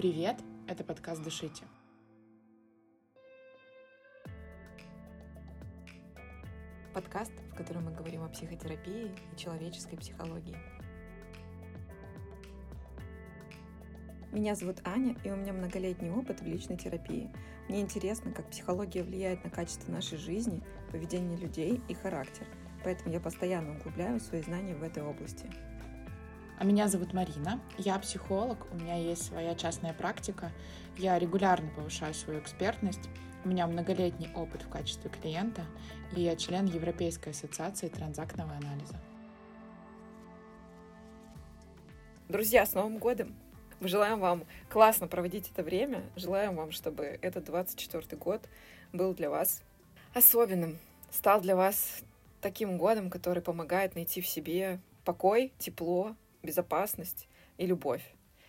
Привет, это подкаст «Дышите». Подкаст, в котором мы говорим о психотерапии и человеческой психологии. Меня зовут Аня, и у меня многолетний опыт в личной терапии. Мне интересно, как психология влияет на качество нашей жизни, поведение людей и характер. Поэтому я постоянно углубляю свои знания в этой области. А меня зовут Марина, я психолог, у меня есть своя частная практика, я регулярно повышаю свою экспертность, у меня многолетний опыт в качестве клиента, и я член Европейской ассоциации транзактного анализа. Друзья, с Новым годом! Мы желаем вам классно проводить это время, желаем вам, чтобы этот 24 год был для вас особенным, стал для вас таким годом, который помогает найти в себе покой, тепло, безопасность и любовь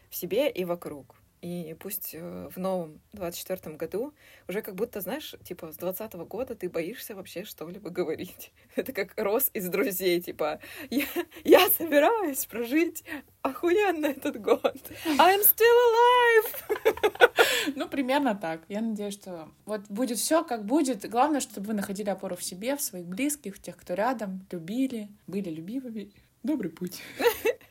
в себе и вокруг. И пусть э, в новом 24 году уже как будто, знаешь, типа с 20 года ты боишься вообще что-либо говорить. Это как Рос из друзей, типа, я, я собираюсь прожить охуенно этот год. I'm still alive! Ну, примерно так. Я надеюсь, что вот будет все как будет. Главное, чтобы вы находили опору в себе, в своих близких, в тех, кто рядом, любили, были любимыми. Добрый путь.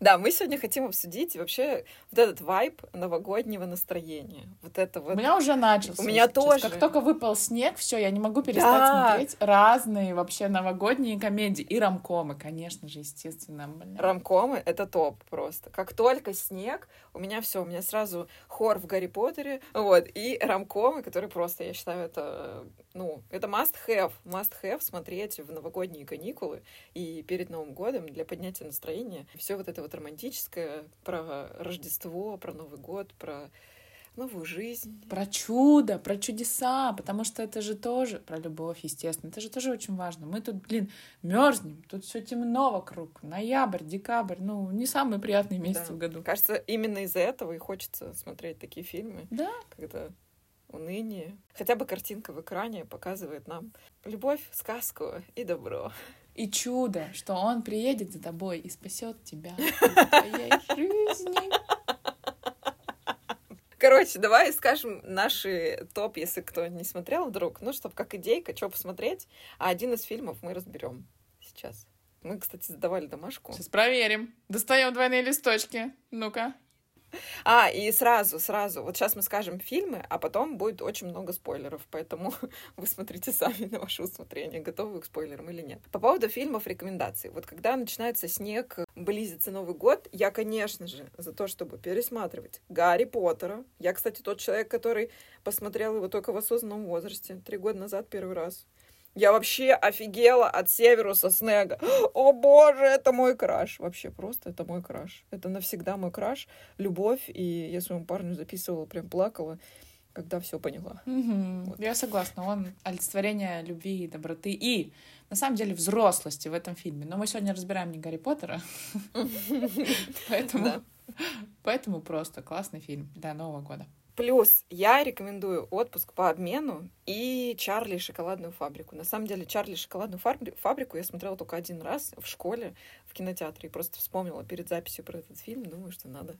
Да, мы сегодня хотим обсудить вообще вот этот вайб новогоднего настроения. Вот это вот. У меня уже начался. У меня сейчас. тоже. Как только выпал снег, все, я не могу перестать Да. смотреть разные вообще новогодние комедии и ромкомы, конечно же, естественно. блин. Рамкомы — это топ просто. Как только снег, у меня все, у меня сразу хор в Гарри Поттере, вот, и рамкомы, которые просто, я считаю, это, ну, это must have, must have смотреть в новогодние каникулы и перед Новым годом для поднятия настроения. Все вот это вот романтическое про Рождество, про Новый год, про новую жизнь. Про чудо, про чудеса, потому что это же тоже про любовь, естественно. Это же тоже очень важно. Мы тут, блин, мерзнем, тут все темно вокруг. Ноябрь, декабрь, ну, не самые приятные месяцы Да. в году. Кажется, именно из-за этого и хочется смотреть такие фильмы. Да, когда уныние. Хотя бы картинка в экране показывает нам любовь, сказку и добро. И чудо, что он приедет за тобой и спасет тебя из твоей жизни. Короче, давай скажем наши топ, если кто не смотрел вдруг, ну, чтобы как идейка, что посмотреть. А один из фильмов мы разберем сейчас. Мы, кстати, задавали домашку. Сейчас проверим. Достаем двойные листочки. Ну-ка. А, и сразу, сразу. Вот сейчас мы скажем фильмы, а потом будет очень много спойлеров, поэтому вы смотрите сами на ваше усмотрение, готовы вы к спойлерам или нет. По поводу фильмов рекомендаций. Вот когда начинается снег, близится Новый год, я, конечно же, за то, чтобы пересматривать Гарри Поттера. Я, кстати, тот человек, который посмотрел его только в осознанном возрасте, три года назад первый раз. Я вообще офигела от Северуса Снега. О боже, это мой краш. Вообще просто это мой краш. Это навсегда мой краш. Любовь. И я своему парню записывала, прям плакала, когда все поняла. Мгм. Вот. Я согласна. Он олицетворение любви, доброты и, на самом деле, взрослости в этом фильме. Но мы сегодня разбираем не Гарри Поттера, поэтому просто классный фильм для Нового года. Плюс я рекомендую отпуск по обмену и Чарли и шоколадную фабрику. На самом деле, Чарли и шоколадную фабри- фабрику я смотрела только один раз в школе, в кинотеатре. И просто вспомнила перед записью про этот фильм. Думаю, что надо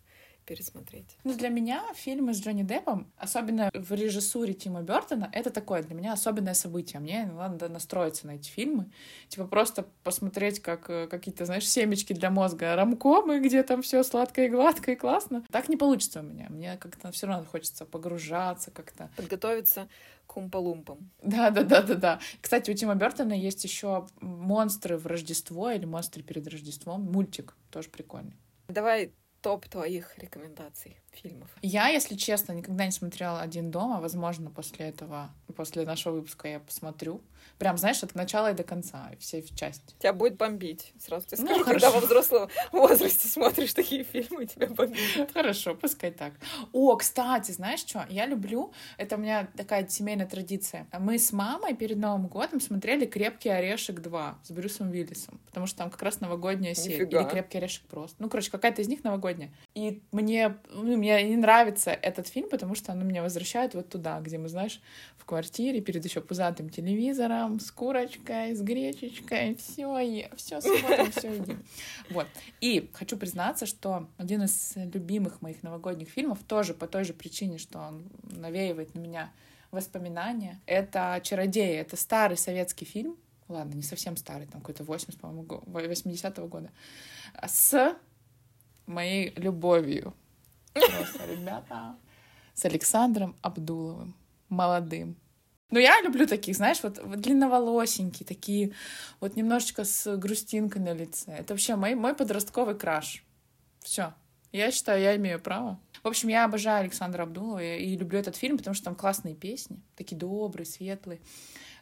пересмотреть. Ну, для меня фильмы с Джонни Деппом, особенно в режиссуре Тима Бертона, это такое для меня особенное событие. Мне надо настроиться на эти фильмы. Типа просто посмотреть, как э, какие-то, знаешь, семечки для мозга, рамкомы, где там все сладко и гладко и классно. Так не получится у меня. Мне как-то все равно хочется погружаться как-то. Подготовиться к умпалумпам. Да, да, да, да, да. Кстати, у Тима Бертона есть еще монстры в Рождество или монстры перед Рождеством. Мультик тоже прикольный. Давай топ твоих рекомендаций фильмов. Я, если честно, никогда не смотрела «Один дома». Возможно, после этого, после нашего выпуска я посмотрю. Прям, знаешь, от начала и до конца, все части. Тебя будет бомбить. Сразу тебе Ну, скажу, хорошо. когда во взрослом возрасте смотришь такие фильмы, тебя бомбит. Хорошо, пускай так. О, кстати, знаешь что? Я люблю, это у меня такая семейная традиция. Мы с мамой перед Новым годом смотрели «Крепкий орешек 2» с Брюсом Уиллисом, потому что там как раз новогодняя серия. Нифига. Или «Крепкий орешек просто». Ну, короче, какая-то из них новогодняя. И мне, ну, мне не нравится этот фильм, потому что он меня возвращает вот туда, где мы, знаешь, в квартире перед еще пузатым телевизором, с курочкой, с гречечкой, все, все смотрим, все. Вот. И хочу признаться, что один из любимых моих новогодних фильмов тоже по той же причине, что он навеивает на меня воспоминания. Это «Чародеи». Это старый советский фильм. Ладно, не совсем старый, там какой-то 80, по-моему, 80-го года. С моей любовью. Просто, ребята, с Александром Абдуловым, молодым. Ну, я люблю таких, знаешь, вот, вот длинноволосенькие, такие, вот немножечко с грустинкой на лице. Это вообще мой, мой подростковый краш. Все. Я считаю, я имею право. В общем, я обожаю Александра Абдулова и люблю этот фильм, потому что там классные песни, такие добрые, светлые.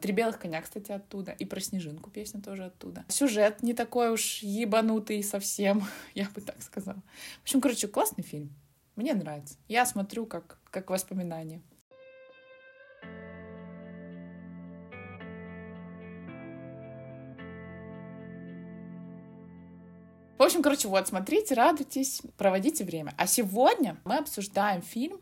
Три белых коня, кстати, оттуда. И про снежинку песня тоже оттуда. Сюжет не такой уж ебанутый совсем, я бы так сказала. В общем, короче, классный фильм. Мне нравится. Я смотрю как, как воспоминание. В общем, короче, вот, смотрите, радуйтесь, проводите время. А сегодня мы обсуждаем фильм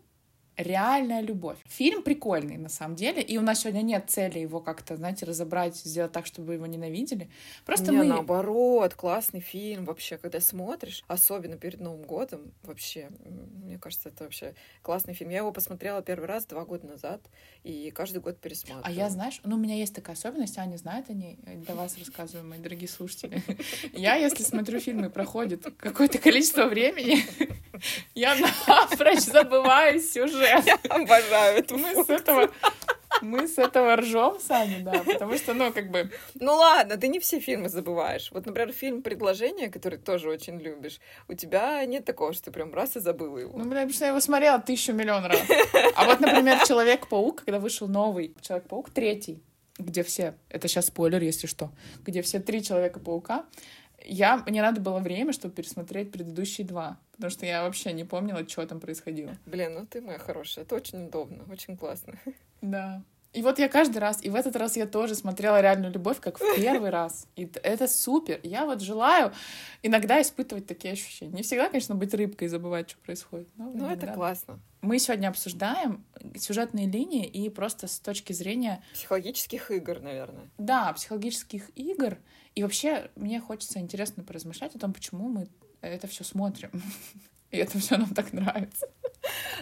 реальная любовь. Фильм прикольный, на самом деле, и у нас сегодня нет цели его как-то, знаете, разобрать, сделать так, чтобы его ненавидели. Просто не, мы... наоборот, классный фильм вообще, когда смотришь, особенно перед Новым годом, вообще, мне кажется, это вообще классный фильм. Я его посмотрела первый раз два года назад, и каждый год пересматриваю. А я, знаешь, ну, у меня есть такая особенность, Аня знает о ней, для вас рассказываю, мои дорогие слушатели. Я, если смотрю фильмы, проходит какое-то количество времени, я напрочь забываю сюжет уже. Я обожаю эту Мы с этого мы с этого ржем сами, да, потому что, ну, как бы... Ну ладно, ты не все фильмы забываешь. Вот, например, фильм «Предложение», который тоже очень любишь, у тебя нет такого, что ты прям раз и забыла его. Ну, потому что я его смотрела тысячу миллион раз. А вот, например, «Человек-паук», когда вышел новый «Человек-паук», третий, где все, это сейчас спойлер, если что, где все три Человека-паука, я, мне надо было время, чтобы пересмотреть предыдущие два, потому что я вообще не помнила, что там происходило. Блин, ну ты моя хорошая, это очень удобно, очень классно. Да. И вот я каждый раз, и в этот раз я тоже смотрела реальную любовь, как в первый раз. И это супер. Я вот желаю иногда испытывать такие ощущения. Не всегда, конечно, быть рыбкой и забывать, что происходит. Но ну, это классно. Мы сегодня обсуждаем сюжетные линии и просто с точки зрения... Психологических игр, наверное. Да, психологических игр. И вообще мне хочется интересно поразмышлять о том, почему мы это все смотрим. И это все нам так нравится.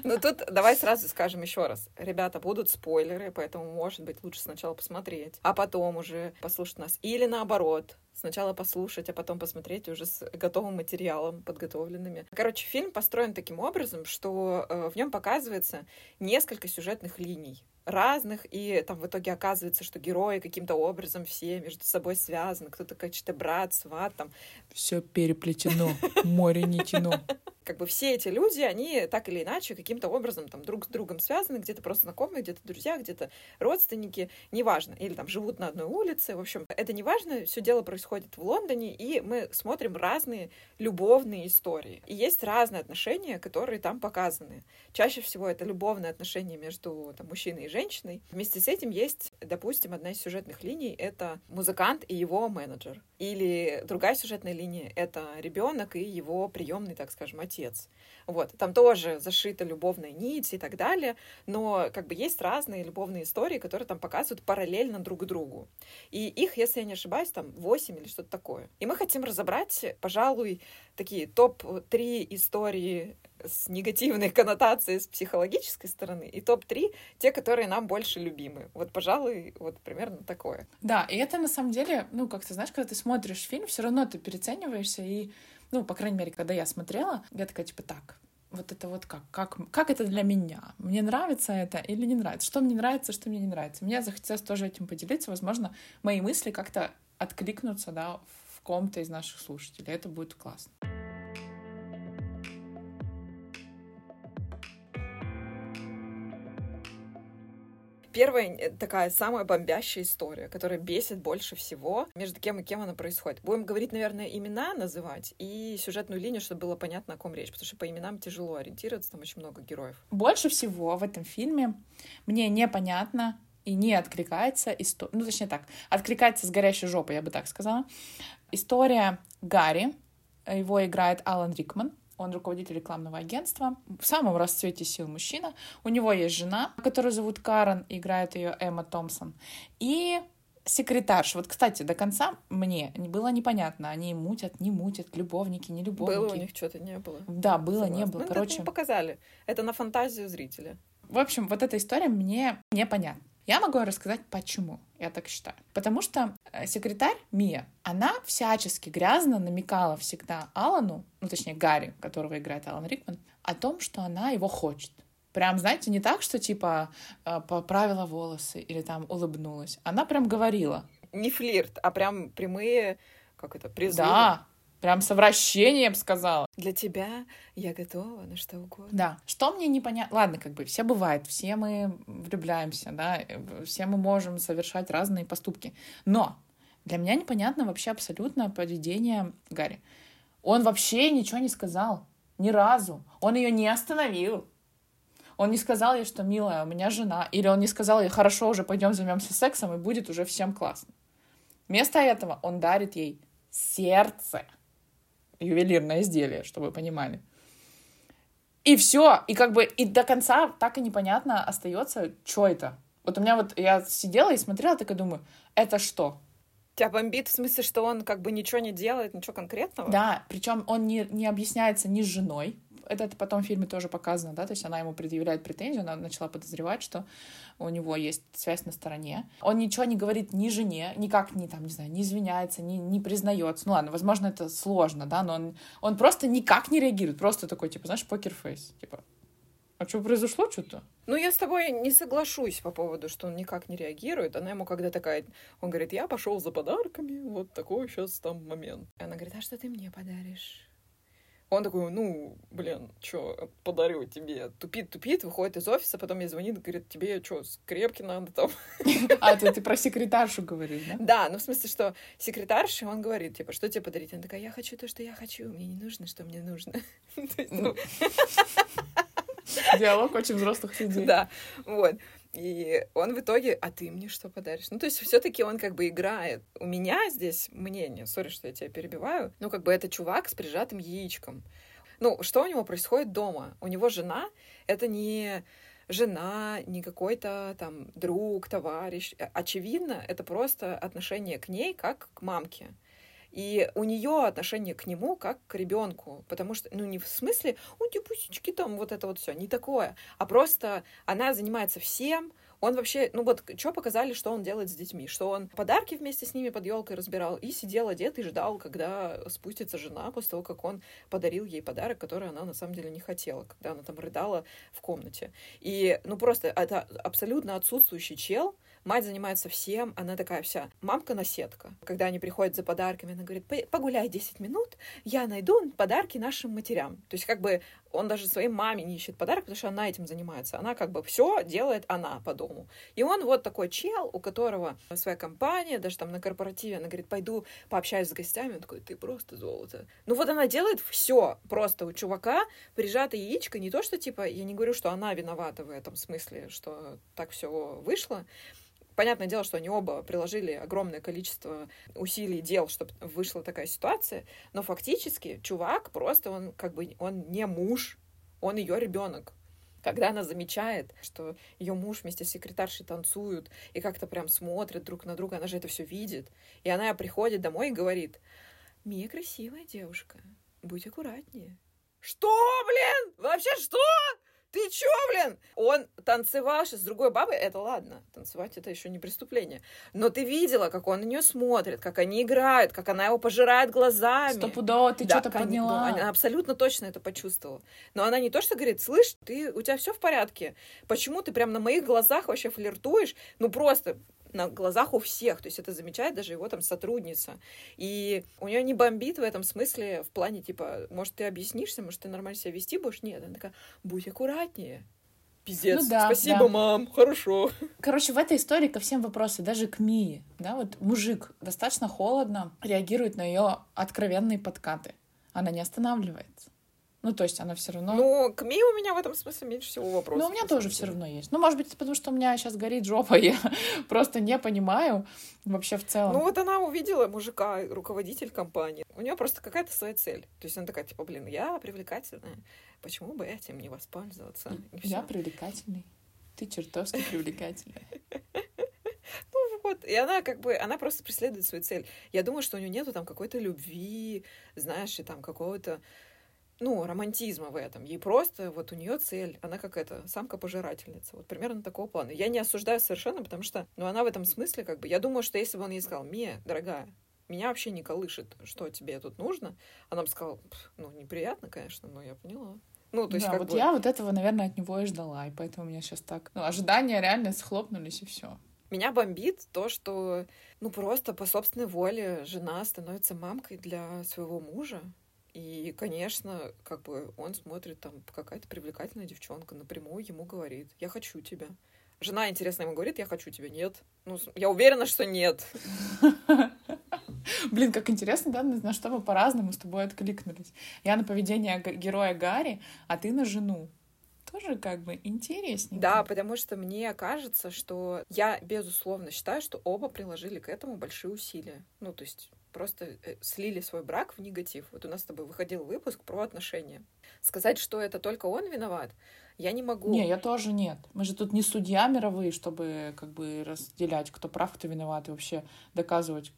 Ну тут давай сразу скажем еще раз. Ребята, будут спойлеры, поэтому, может быть, лучше сначала посмотреть, а потом уже послушать нас. Или наоборот, сначала послушать, а потом посмотреть уже с готовым материалом, подготовленными. Короче, фильм построен таким образом, что э, в нем показывается несколько сюжетных линий разных, и там в итоге оказывается, что герои каким-то образом все между собой связаны, кто-то как-то брат, сват, там. Все переплетено, море не тяно как бы все эти люди, они так или иначе каким-то образом там друг с другом связаны, где-то просто знакомые, где-то друзья, где-то родственники, неважно, или там живут на одной улице, в общем, это неважно, все дело происходит в Лондоне, и мы смотрим разные любовные истории. И есть разные отношения, которые там показаны. Чаще всего это любовные отношения между там, мужчиной и женщиной. Вместе с этим есть, допустим, одна из сюжетных линий — это музыкант и его менеджер. Или другая сюжетная линия — это ребенок и его приемный, так скажем, отец. Вот, там тоже зашита любовная нить и так далее, но как бы есть разные любовные истории, которые там показывают параллельно друг другу. И их, если я не ошибаюсь, там 8 или что-то такое. И мы хотим разобрать, пожалуй, такие топ-3 истории с негативной коннотацией с психологической стороны, и топ-3 те, которые нам больше любимы. Вот, пожалуй, вот примерно такое. Да, и это на самом деле, ну, как ты знаешь, когда ты смотришь фильм, все равно ты перецениваешься и ну, по крайней мере, когда я смотрела, я такая, типа, так, вот это вот как, как, как это для меня? Мне нравится это или не нравится? Что мне нравится, что мне не нравится? Мне захотелось тоже этим поделиться. Возможно, мои мысли как-то откликнутся, да, в ком-то из наших слушателей. Это будет классно. Первая э, такая самая бомбящая история, которая бесит больше всего, между кем и кем она происходит. Будем говорить, наверное, имена называть и сюжетную линию, чтобы было понятно, о ком речь, потому что по именам тяжело ориентироваться, там очень много героев. Больше всего в этом фильме мне непонятно и не откликается история, ну, точнее так, откликается с горящей жопой, я бы так сказала. История Гарри, его играет Алан Рикман, он руководитель рекламного агентства, в самом расцвете сил мужчина. У него есть жена, которую зовут Карен, играет ее Эмма Томпсон. И секретарша. Вот, кстати, до конца мне было непонятно, они мутят, не мутят, любовники, не любовники. Было у них что-то, не было. Да, было, Согласна. не было. Ну, Короче, это показали. Это на фантазию зрителя. В общем, вот эта история мне непонятна. Я могу рассказать, почему я так считаю. Потому что э, секретарь Мия, она всячески грязно намекала всегда Алану, ну, точнее, Гарри, которого играет Алан Рикман, о том, что она его хочет. Прям, знаете, не так, что типа э, поправила волосы или там улыбнулась. Она прям говорила. Не флирт, а прям прямые, как это, призывы. Да, прям совращением сказала. Для тебя я готова на что угодно. Да. Что мне непонятно... Ладно, как бы все бывает, все мы влюбляемся, да, все мы можем совершать разные поступки. Но для меня непонятно вообще абсолютно поведение Гарри. Он вообще ничего не сказал. Ни разу. Он ее не остановил. Он не сказал ей, что, милая, у меня жена. Или он не сказал ей, хорошо, уже пойдем займемся сексом, и будет уже всем классно. Вместо этого он дарит ей сердце. Ювелирное изделие, чтобы вы понимали. И все. И как бы и до конца так и непонятно остается, что это. Вот у меня вот, я сидела и смотрела, так и думаю, это что? Тебя бомбит в смысле, что он как бы ничего не делает, ничего конкретного? Да, причем он не, не объясняется ни с женой, это, потом в фильме тоже показано, да, то есть она ему предъявляет претензию, она начала подозревать, что у него есть связь на стороне. Он ничего не говорит ни жене, никак не, там, не знаю, не извиняется, не, не признается. Ну ладно, возможно, это сложно, да, но он, он просто никак не реагирует, просто такой, типа, знаешь, покерфейс, типа, а что произошло что-то? Ну, я с тобой не соглашусь по поводу, что он никак не реагирует. Она ему когда такая... Он говорит, я пошел за подарками, вот такой сейчас там момент. И она говорит, а что ты мне подаришь? Он такой, ну, блин, что, подарю тебе. Тупит, тупит, выходит из офиса, потом мне звонит, говорит, тебе что, скрепки надо там? А, ты, ты про секретаршу говоришь, да? Да, ну в смысле, что секретарша, он говорит, типа, что тебе подарить? Она такая, я хочу то, что я хочу, мне не нужно, что мне нужно. Ну. Диалог очень взрослых людей. Да, вот. И он в итоге, а ты мне что подаришь? Ну, то есть все-таки он как бы играет. У меня здесь мнение, сори, что я тебя перебиваю, ну, как бы это чувак с прижатым яичком. Ну, что у него происходит дома? У него жена, это не жена, не какой-то там друг, товарищ. Очевидно, это просто отношение к ней как к мамке. И у нее отношение к нему как к ребенку, потому что, ну, не в смысле, у пусечки там вот это вот все, не такое, а просто она занимается всем, он вообще, ну вот, что показали, что он делает с детьми? Что он подарки вместе с ними под елкой разбирал и сидел одет и ждал, когда спустится жена после того, как он подарил ей подарок, который она на самом деле не хотела, когда она там рыдала в комнате. И, ну просто, это абсолютно отсутствующий чел, Мать занимается всем, она такая вся мамка-наседка. Когда они приходят за подарками, она говорит, погуляй 10 минут, я найду подарки нашим матерям. То есть как бы он даже своей маме не ищет подарок, потому что она этим занимается. Она как бы все делает она по дому. И он вот такой чел, у которого своя компания, даже там на корпоративе, она говорит, пойду пообщаюсь с гостями. Он такой, ты просто золото. Ну вот она делает все просто у чувака, прижатое яичко, не то, что типа, я не говорю, что она виновата в этом смысле, что так все вышло, Понятное дело, что они оба приложили огромное количество усилий и дел, чтобы вышла такая ситуация, но фактически чувак просто, он как бы, он не муж, он ее ребенок. Когда она замечает, что ее муж вместе с секретаршей танцуют и как-то прям смотрят друг на друга, она же это все видит. И она приходит домой и говорит, Мия красивая девушка, будь аккуратнее. Что, блин? Вообще что? Ты чё, блин? Он танцевал с другой бабой, это ладно, танцевать это еще не преступление. Но ты видела, как он на нее смотрит, как они играют, как она его пожирает глазами. Стопудово, ты да, что-то поняла. Она абсолютно точно это почувствовала. Но она не то, что говорит, слышь, ты, у тебя все в порядке? Почему ты прям на моих глазах вообще флиртуешь? Ну просто на глазах у всех. То есть это замечает даже его там сотрудница. И у нее не бомбит в этом смысле в плане, типа, может, ты объяснишься, может, ты нормально себя вести будешь? Нет, она такая, будь аккуратнее. Пиздец. Ну, да, Спасибо, да. мам. Хорошо. Короче, в этой истории ко всем вопросы, даже к Мии, да, вот мужик достаточно холодно реагирует на ее откровенные подкаты. Она не останавливается. Ну, то есть она все равно... Ну, к Ми у меня в этом смысле меньше всего вопросов. Ну, у меня тоже все равно есть. Ну, может быть, потому что у меня сейчас горит жопа, я просто не понимаю вообще в целом. Ну, вот она увидела мужика, руководитель компании. У нее просто какая-то своя цель. То есть она такая, типа, блин, я привлекательная. Почему бы этим не воспользоваться? Я привлекательный. Ты чертовски привлекательная. Ну вот, и она как бы, она просто преследует свою цель. Я думаю, что у нее нету там какой-то любви, знаешь, и там какого-то ну, романтизма в этом. Ей просто, вот у нее цель, она как это, самка-пожирательница. Вот примерно такого плана. Я не осуждаю совершенно, потому что, ну, она в этом смысле, как бы, я думаю, что если бы он ей сказал, Мия, дорогая, меня вообще не колышет, что тебе тут нужно, она бы сказала, ну, неприятно, конечно, но я поняла. Ну, то есть, да, как вот бы... я вот этого, наверное, от него и ждала, и поэтому у меня сейчас так... Ну, ожидания реально схлопнулись, и все. Меня бомбит то, что, ну, просто по собственной воле жена становится мамкой для своего мужа. И, конечно, как бы он смотрит, там, какая-то привлекательная девчонка напрямую ему говорит, я хочу тебя. Жена, интересно, ему говорит, я хочу тебя. Нет. Ну, я уверена, что нет. Блин, как интересно, да, на что мы по-разному с тобой откликнулись. Я на поведение героя Гарри, а ты на жену. Тоже как бы интереснее. Да, потому что мне кажется, что я, безусловно, считаю, что оба приложили к этому большие усилия. Ну, то есть просто э, слили свой брак в негатив. Вот у нас с тобой выходил выпуск про отношения. Сказать, что это только он виноват, я не могу. Не, я тоже нет. Мы же тут не судья мировые, чтобы как бы разделять, кто прав, кто виноват, и вообще доказывать,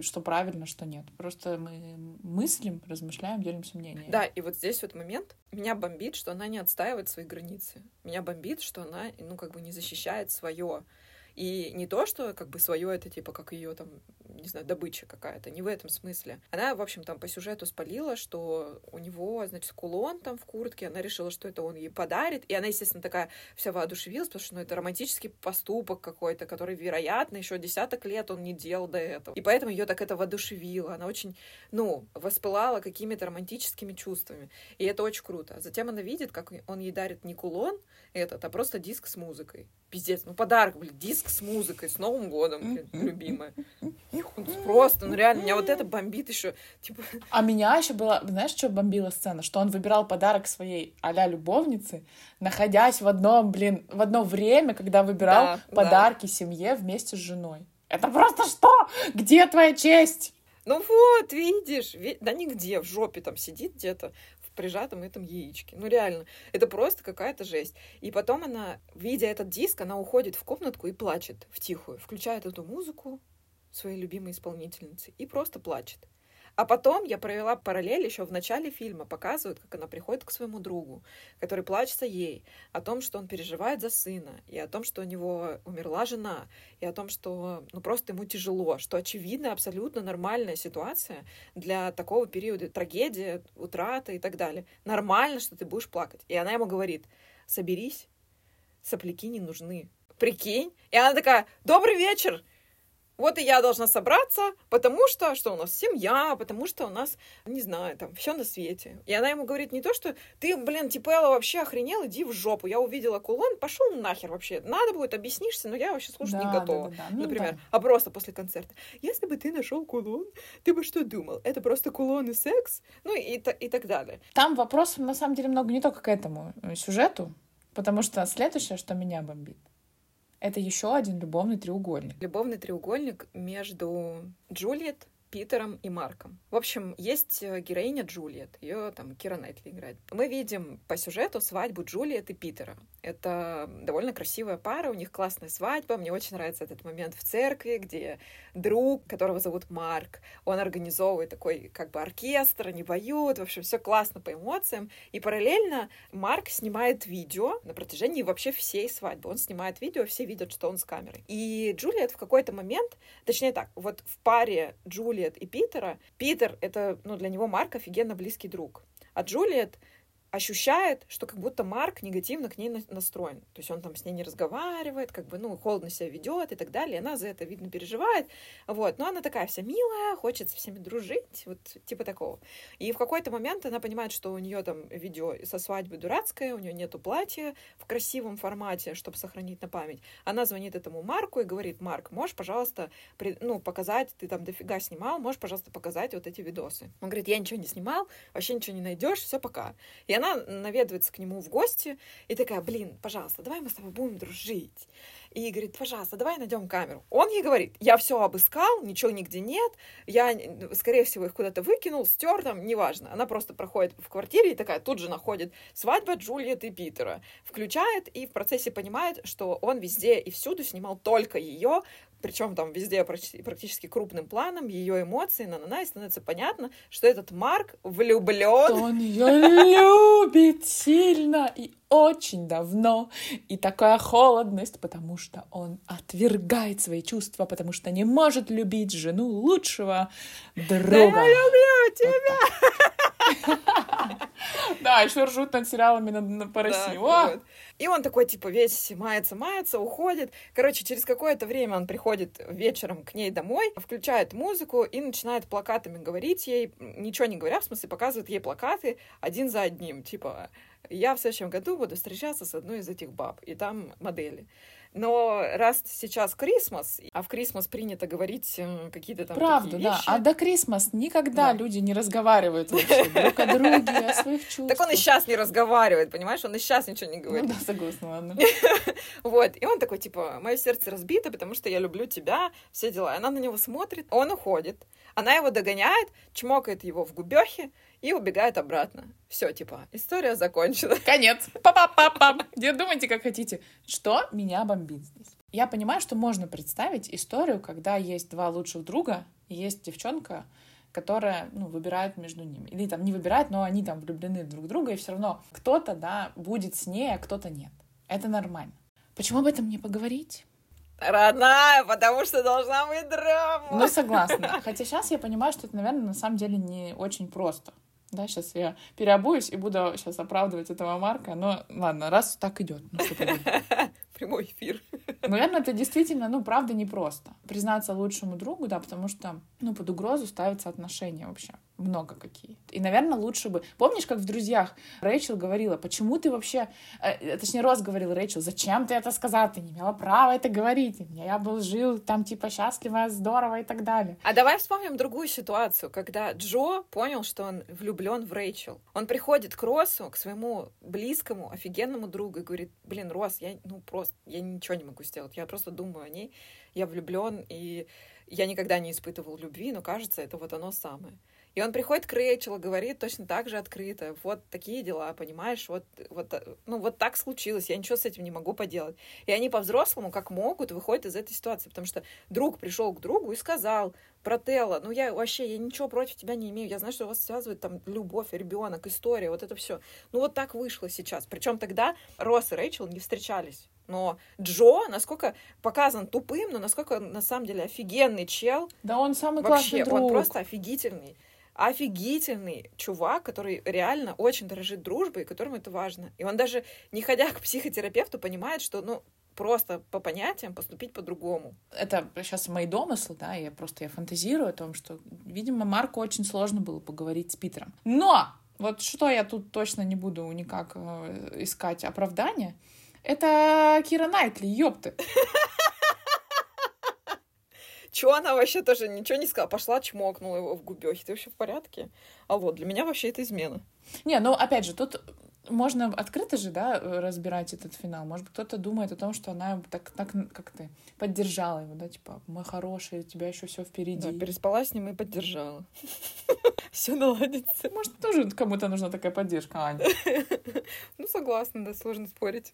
что правильно, что нет. Просто мы мыслим, размышляем, делимся мнением. Да, и вот здесь вот момент. Меня бомбит, что она не отстаивает свои границы. Меня бомбит, что она, ну, как бы не защищает свое. И не то, что как бы свое это типа как ее там, не знаю, добыча какая-то, не в этом смысле. Она, в общем, там по сюжету спалила, что у него, значит, кулон там в куртке, она решила, что это он ей подарит, и она, естественно, такая вся воодушевилась, потому что ну, это романтический поступок какой-то, который, вероятно, еще десяток лет он не делал до этого. И поэтому ее так это воодушевило. Она очень, ну, воспылала какими-то романтическими чувствами. И это очень круто. Затем она видит, как он ей дарит не кулон этот, а просто диск с музыкой. Пиздец, ну подарок, блин, диск с музыкой, с Новым годом, блин, любимая. Просто, ну реально, меня вот это бомбит еще. Типа... А меня еще было, знаешь, что бомбила сцена? Что он выбирал подарок своей а любовнице, находясь в одном, блин, в одно время, когда выбирал да, подарки да. семье вместе с женой. Это просто что? Где твоя честь? Ну вот, видишь, да нигде, в жопе там сидит где-то, прижатом этом яичке. Ну, реально, это просто какая-то жесть. И потом она, видя этот диск, она уходит в комнатку и плачет в тихую, включает эту музыку своей любимой исполнительницы и просто плачет. А потом я провела параллель еще в начале фильма, показывают, как она приходит к своему другу, который плачется ей, о том, что он переживает за сына, и о том, что у него умерла жена, и о том, что ну, просто ему тяжело, что очевидно абсолютно нормальная ситуация для такого периода, трагедия, утрата и так далее. Нормально, что ты будешь плакать. И она ему говорит, соберись, сопляки не нужны. Прикинь? И она такая, добрый вечер, вот и я должна собраться, потому что, что у нас семья, потому что у нас, не знаю, там, все на свете. И она ему говорит не то, что ты, блин, Типелла вообще охренел, иди в жопу. Я увидела кулон, пошел нахер вообще. Надо будет, объяснишься, но я вообще слушать да, не готова. Да, да, да. Ну, например, да. а просто после концерта. Если бы ты нашел кулон, ты бы что думал? Это просто кулон и секс? Ну и, и так далее. Там вопросов на самом деле много не только к этому сюжету, потому что следующее, что меня бомбит, это еще один любовный треугольник. Любовный треугольник между Джульет, Питером и Марком. В общем, есть э, героиня Джульет, ее там Кира Найтли играет. Мы видим по сюжету свадьбу Джульет и Питера. Это довольно красивая пара, у них классная свадьба. Мне очень нравится этот момент в церкви, где друг, которого зовут Марк, он организовывает такой как бы оркестр, они поют, в общем, все классно по эмоциям. И параллельно Марк снимает видео на протяжении вообще всей свадьбы. Он снимает видео, все видят, что он с камерой. И Джулиет в какой-то момент, точнее так, вот в паре Джулиет и Питера, Питер — это, ну, для него Марк офигенно близкий друг. А Джулиет ощущает, что как будто Марк негативно к ней настроен. То есть он там с ней не разговаривает, как бы, ну, холодно себя ведет и так далее. Она за это, видно, переживает. Вот. Но она такая вся милая, хочет со всеми дружить, вот типа такого. И в какой-то момент она понимает, что у нее там видео со свадьбы дурацкое, у нее нету платья в красивом формате, чтобы сохранить на память. Она звонит этому Марку и говорит, Марк, можешь, пожалуйста, при, ну, показать, ты там дофига снимал, можешь, пожалуйста, показать вот эти видосы. Он говорит, я ничего не снимал, вообще ничего не найдешь, все, пока. И она наведывается к нему в гости и такая, блин, пожалуйста, давай мы с тобой будем дружить. И говорит, пожалуйста, давай найдем камеру. Он ей говорит, я все обыскал, ничего нигде нет, я, скорее всего, их куда-то выкинул, стер там, неважно. Она просто проходит в квартире и такая тут же находит свадьба Джульетты и Питера, включает и в процессе понимает, что он везде и всюду снимал только ее, причем там везде практически крупным планом, ее эмоции, на на и становится понятно, что этот Марк влюблен. Он ее любит сильно и очень давно. И такая холодность, потому что он отвергает свои чувства, потому что не может любить жену лучшего друга. Я люблю тебя! Да, еще ржут над сериалами по России. И он такой, типа, весь мается, мается, уходит. Короче, через какое-то время он приходит вечером к ней домой, включает музыку и начинает плакатами говорить ей, ничего не говоря, в смысле, показывает ей плакаты один за одним. Типа, я в следующем году буду встречаться с одной из этих баб, и там модели. Но раз сейчас Крисмас, а в Крисмас принято говорить э, какие-то там Правда, да. А до Крисмас никогда да. люди не разговаривают вообще друг о друге, о своих чувствах. Так он и сейчас не разговаривает, понимаешь? Он и сейчас ничего не говорит. Ну да, согласна, ладно. Вот. И он такой, типа, мое сердце разбито, потому что я люблю тебя, все дела. Она на него смотрит, он уходит. Она его догоняет, чмокает его в губехи, и убегает обратно. Все, типа, история закончена. Конец. Па-па-па-па. Думайте, как хотите. Что меня бомбит здесь? Я понимаю, что можно представить историю, когда есть два лучших друга, и есть девчонка, которая, ну, выбирает между ними. Или там не выбирает, но они там влюблены друг в друга, и все равно кто-то, да, будет с ней, а кто-то нет. Это нормально. Почему об этом не поговорить? Родная, потому что должна быть драма. Ну, согласна. Хотя сейчас я понимаю, что это, наверное, на самом деле не очень просто. Да, сейчас я переобуюсь и буду сейчас оправдывать этого Марка, но ладно, раз так идет. Ну, Прямой эфир. Наверное, это действительно, ну, правда, непросто. Признаться лучшему другу, да, потому что, ну, под угрозу ставятся отношения вообще много какие. И, наверное, лучше бы... Помнишь, как в «Друзьях» Рэйчел говорила, почему ты вообще... Э, точнее, Рос говорил Рэйчел, зачем ты это сказал? Ты не имела права это говорить. Я был жил там, типа, счастливо, здорово и так далее. А давай вспомним другую ситуацию, когда Джо понял, что он влюблен в Рэйчел. Он приходит к Росу, к своему близкому, офигенному другу и говорит, блин, Рос, я, ну, просто, я ничего не могу сделать. Я просто думаю о ней, я влюблен, и я никогда не испытывал любви, но кажется, это вот оно самое. И он приходит к Рэйчел и говорит точно так же открыто. Вот такие дела, понимаешь? Вот, вот, ну, вот так случилось, я ничего с этим не могу поделать. И они по-взрослому, как могут, выходят из этой ситуации, потому что друг пришел к другу и сказал, Брателла, ну я вообще, я ничего против тебя не имею. Я знаю, что вас связывает там любовь, ребенок, история, вот это все. Ну вот так вышло сейчас. Причем тогда Росс и Рэйчел не встречались. Но Джо, насколько показан тупым, но насколько на самом деле офигенный чел. Да он самый вообще, классный друг. он просто офигительный офигительный чувак, который реально очень дорожит дружбой, и которому это важно. И он даже, не ходя к психотерапевту, понимает, что, ну, просто по понятиям поступить по-другому. Это сейчас мои домыслы, да, я просто я фантазирую о том, что, видимо, Марку очень сложно было поговорить с Питером. Но! Вот что я тут точно не буду никак э, искать оправдания, это Кира Найтли, ёпты. Чё она вообще тоже ничего не сказала? Пошла, чмокнула его в губёхе. Ты вообще в порядке? Алло, для меня вообще это измена. Не, ну опять же, тут можно открыто же, да, разбирать этот финал. Может быть, кто-то думает о том, что она так, так как ты поддержала его, да, типа, мой хороший, у тебя еще все впереди. Да, переспала с ним и поддержала. Все наладится. Может, тоже кому-то нужна такая поддержка, Аня. Ну, согласна, да, сложно спорить.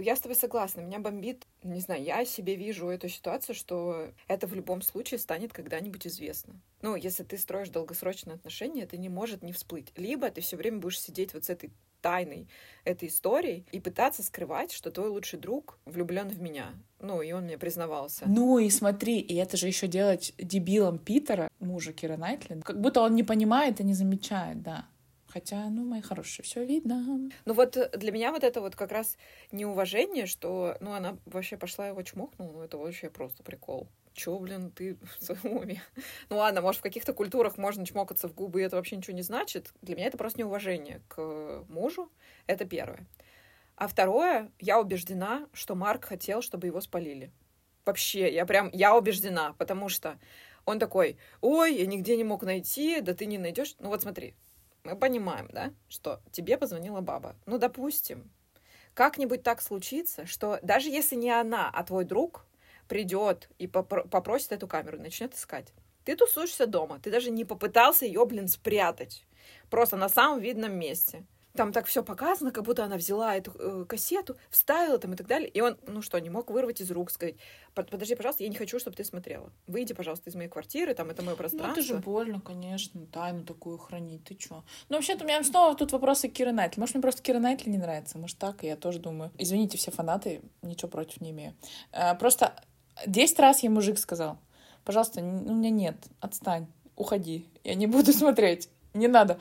Я с тобой согласна. Меня бомбит, не знаю, я себе вижу эту ситуацию, что это в любом случае станет когда-нибудь известно. Ну, если ты строишь долгосрочные отношения, это не может не всплыть. Либо ты все время будешь сидеть вот с этой тайной этой истории и пытаться скрывать, что твой лучший друг влюблен в меня. Ну, и он мне признавался. Ну и смотри, и это же еще делать дебилом Питера, мужа Кира Найтли, как будто он не понимает и не замечает, да. Хотя, ну, мои хорошие, все видно. Ну вот для меня вот это вот как раз неуважение, что, ну, она вообще пошла его чмокнула, ну, это вообще просто прикол. Чё, блин, ты в своем уме? Ну ладно, может, в каких-то культурах можно чмокаться в губы, и это вообще ничего не значит. Для меня это просто неуважение к мужу. Это первое. А второе, я убеждена, что Марк хотел, чтобы его спалили. Вообще, я прям, я убеждена, потому что он такой, ой, я нигде не мог найти, да ты не найдешь. Ну вот смотри, мы понимаем, да, что тебе позвонила баба. Ну, допустим, как-нибудь так случится, что даже если не она, а твой друг придет и попро- попросит эту камеру, начнет искать. Ты тусуешься дома, ты даже не попытался ее, блин, спрятать. Просто на самом видном месте там так все показано, как будто она взяла эту э, кассету, вставила там и так далее. И он, ну что, не мог вырвать из рук, сказать, подожди, пожалуйста, я не хочу, чтобы ты смотрела. Выйди, пожалуйста, из моей квартиры, там это мое пространство. Ну, это же больно, конечно, тайну такую хранить, ты чё? Ну, вообще-то у меня снова тут вопросы Киры Найтли. Может, мне просто Кира Найтли не нравится, может, так, я тоже думаю. Извините, все фанаты, ничего против не имею. А, просто десять раз ей мужик сказал, пожалуйста, у меня нет, отстань, уходи, я не буду смотреть. Не надо.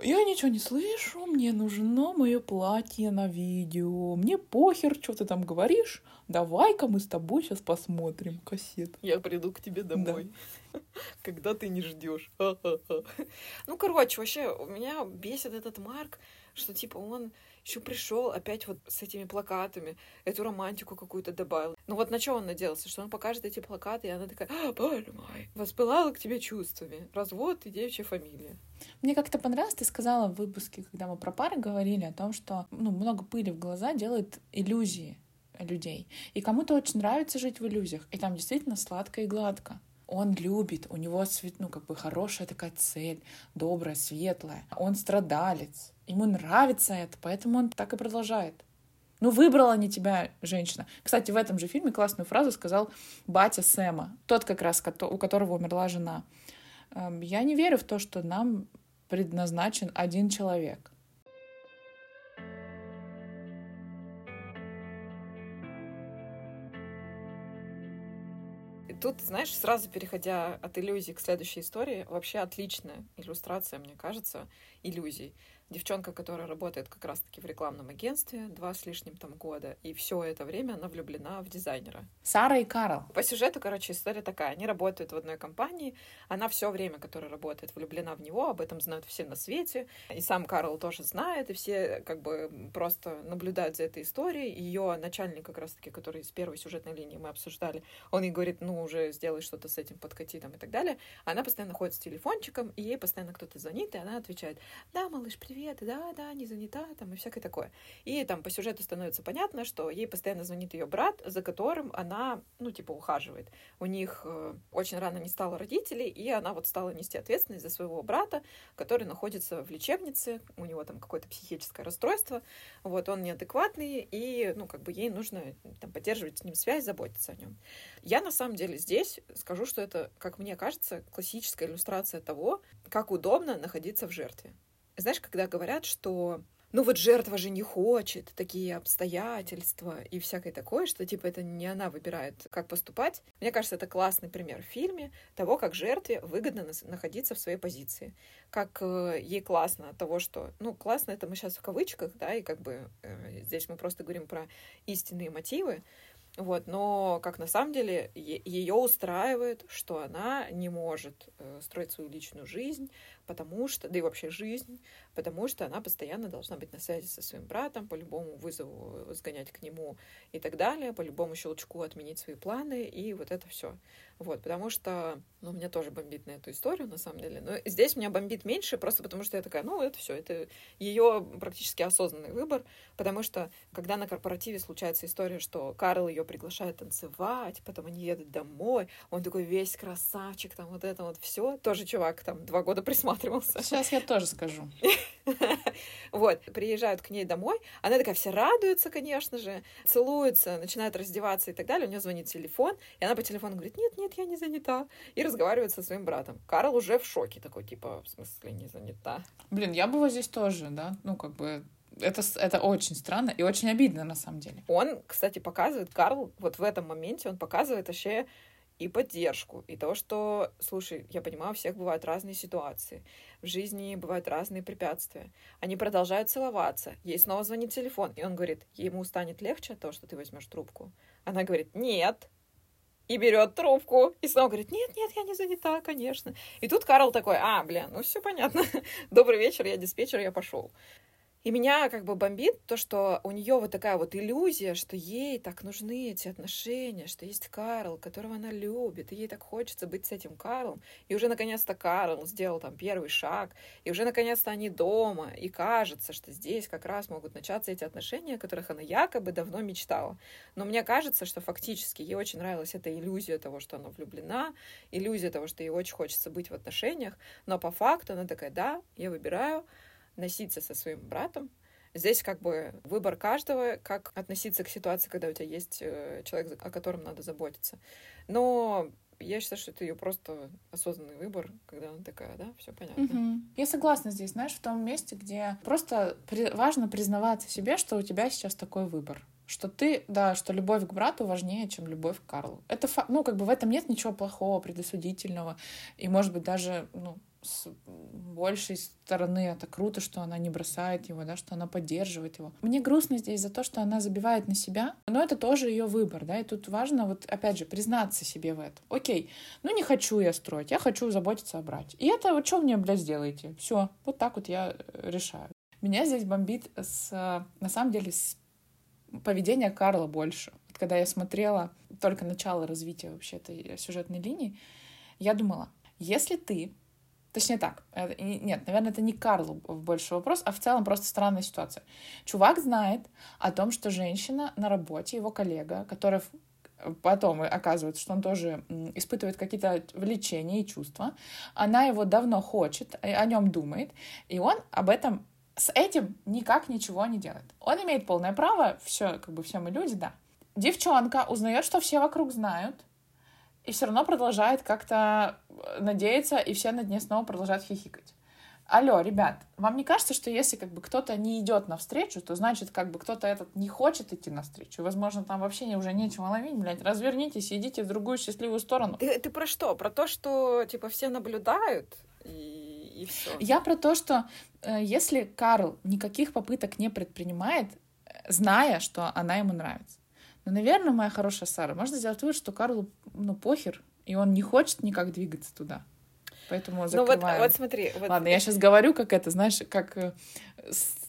Я ничего не слышу, мне нужно мое платье на видео. Мне похер, что ты там говоришь. Давай-ка мы с тобой сейчас посмотрим кассету. Я приду к тебе домой, да. когда ты не ждешь. Ну, короче, вообще, меня бесит этот Марк, что типа он еще пришел опять вот с этими плакатами, эту романтику какую-то добавил. Ну вот на что он надеялся? Что он покажет эти плакаты, и она такая, а, боже мой, воспылала к тебе чувствами. Развод и девичья фамилия. Мне как-то понравилось, ты сказала в выпуске, когда мы про пары говорили, о том, что ну, много пыли в глаза делает иллюзии людей. И кому-то очень нравится жить в иллюзиях. И там действительно сладко и гладко он любит, у него ну, как бы хорошая такая цель, добрая, светлая. Он страдалец, ему нравится это, поэтому он так и продолжает. Ну, выбрала не тебя женщина. Кстати, в этом же фильме классную фразу сказал батя Сэма, тот как раз, у которого умерла жена. «Эм, Я не верю в то, что нам предназначен один человек. тут, знаешь, сразу переходя от иллюзий к следующей истории, вообще отличная иллюстрация, мне кажется, иллюзий девчонка, которая работает как раз-таки в рекламном агентстве два с лишним там года, и все это время она влюблена в дизайнера. Сара и Карл. По сюжету, короче, история такая. Они работают в одной компании, она все время, которое работает, влюблена в него, об этом знают все на свете, и сам Карл тоже знает, и все как бы просто наблюдают за этой историей. Ее начальник как раз-таки, который из первой сюжетной линии мы обсуждали, он ей говорит, ну уже сделай что-то с этим, подкати там и так далее. Она постоянно ходит с телефончиком, и ей постоянно кто-то звонит, и она отвечает, да, малыш, привет, привет, да, да, не занята, там, и всякое такое. И там по сюжету становится понятно, что ей постоянно звонит ее брат, за которым она, ну, типа, ухаживает. У них э, очень рано не стало родителей, и она вот стала нести ответственность за своего брата, который находится в лечебнице, у него там какое-то психическое расстройство, вот, он неадекватный, и, ну, как бы ей нужно там поддерживать с ним связь, заботиться о нем. Я, на самом деле, здесь скажу, что это, как мне кажется, классическая иллюстрация того, как удобно находиться в жертве. Знаешь, когда говорят, что ну вот жертва же не хочет, такие обстоятельства и всякое такое, что типа это не она выбирает, как поступать. Мне кажется, это классный пример в фильме того, как жертве выгодно находиться в своей позиции. Как э, ей классно от того, что... Ну, классно это мы сейчас в кавычках, да, и как бы э, здесь мы просто говорим про истинные мотивы, вот, но как на самом деле ее устраивает, что она не может э, строить свою личную жизнь, потому что, да и вообще жизнь, потому что она постоянно должна быть на связи со своим братом, по любому вызову сгонять к нему и так далее, по любому щелчку отменить свои планы и вот это все. Вот, потому что, ну, меня тоже бомбит на эту историю, на самом деле. Но здесь меня бомбит меньше, просто потому что я такая, ну, это все, это ее практически осознанный выбор, потому что, когда на корпоративе случается история, что Карл ее приглашает танцевать, потом они едут домой, он такой весь красавчик, там вот это вот все, тоже чувак там два года присматривался. Сейчас я тоже скажу. Вот, приезжают к ней домой, она такая вся радуется, конечно же, целуется, начинает раздеваться и так далее, у нее звонит телефон, и она по телефону говорит, нет, нет, я не занята, и разговаривает со своим братом. Карл уже в шоке такой, типа, в смысле не занята? Блин, я бы вот здесь тоже, да, ну, как бы, это, это очень странно и очень обидно, на самом деле. Он, кстати, показывает, Карл, вот в этом моменте он показывает вообще и поддержку, и то, что, слушай, я понимаю, у всех бывают разные ситуации, в жизни бывают разные препятствия. Они продолжают целоваться, ей снова звонит телефон, и он говорит, ему станет легче от того, что ты возьмешь трубку. Она говорит, нет, и берет трубку, и снова говорит, нет, нет, я не занята, конечно. И тут Карл такой, а, бля, ну все понятно, добрый вечер, я диспетчер, я пошел. И меня как бы бомбит то, что у нее вот такая вот иллюзия, что ей так нужны эти отношения, что есть Карл, которого она любит, и ей так хочется быть с этим Карлом. И уже наконец-то Карл сделал там первый шаг, и уже наконец-то они дома, и кажется, что здесь как раз могут начаться эти отношения, о которых она якобы давно мечтала. Но мне кажется, что фактически ей очень нравилась эта иллюзия того, что она влюблена, иллюзия того, что ей очень хочется быть в отношениях, но по факту она такая, да, я выбираю носиться со своим братом. Здесь как бы выбор каждого, как относиться к ситуации, когда у тебя есть э, человек, о котором надо заботиться. Но я считаю, что это ее просто осознанный выбор, когда она такая, да, все понятно. Угу. Я согласна здесь, знаешь, в том месте, где просто при... важно признаваться себе, что у тебя сейчас такой выбор что ты, да, что любовь к брату важнее, чем любовь к Карлу. Это, ну, как бы в этом нет ничего плохого, предосудительного, и, может быть, даже, ну, с большей стороны это круто, что она не бросает его, да, что она поддерживает его. Мне грустно здесь за то, что она забивает на себя, но это тоже ее выбор, да, и тут важно вот опять же признаться себе в этом. Окей, ну не хочу я строить, я хочу заботиться о брате. И это вот что мне, блядь, сделаете? Все, вот так вот я э, решаю. Меня здесь бомбит с, на самом деле, с поведения Карла больше. Вот когда я смотрела только начало развития вообще этой сюжетной линии, я думала, если ты Точнее так, э, нет, наверное, это не Карлу больше вопрос, а в целом просто странная ситуация. Чувак знает о том, что женщина на работе, его коллега, которая потом оказывается, что он тоже испытывает какие-то влечения и чувства, она его давно хочет, э, о нем думает, и он об этом с этим никак ничего не делает. Он имеет полное право, все, как бы все мы люди, да. Девчонка узнает, что все вокруг знают, и все равно продолжает как-то надеяться, и все над ней снова продолжают хихикать. Алло, ребят, вам не кажется, что если как бы кто-то не идет навстречу, то значит как бы кто-то этот не хочет идти навстречу? Возможно, там вообще уже нечего ловить, блядь. Развернитесь и идите в другую счастливую сторону. Ты, ты про что? Про то, что типа все наблюдают и, и все. Я про то, что э, если Карл никаких попыток не предпринимает, зная, что она ему нравится, но, ну, наверное, моя хорошая Сара, можно сделать вывод, что Карлу, ну, похер, и он не хочет никак двигаться туда. Поэтому закрываем. Ну вот, вот смотри. Вот... Ладно, я сейчас говорю, как это, знаешь, как э,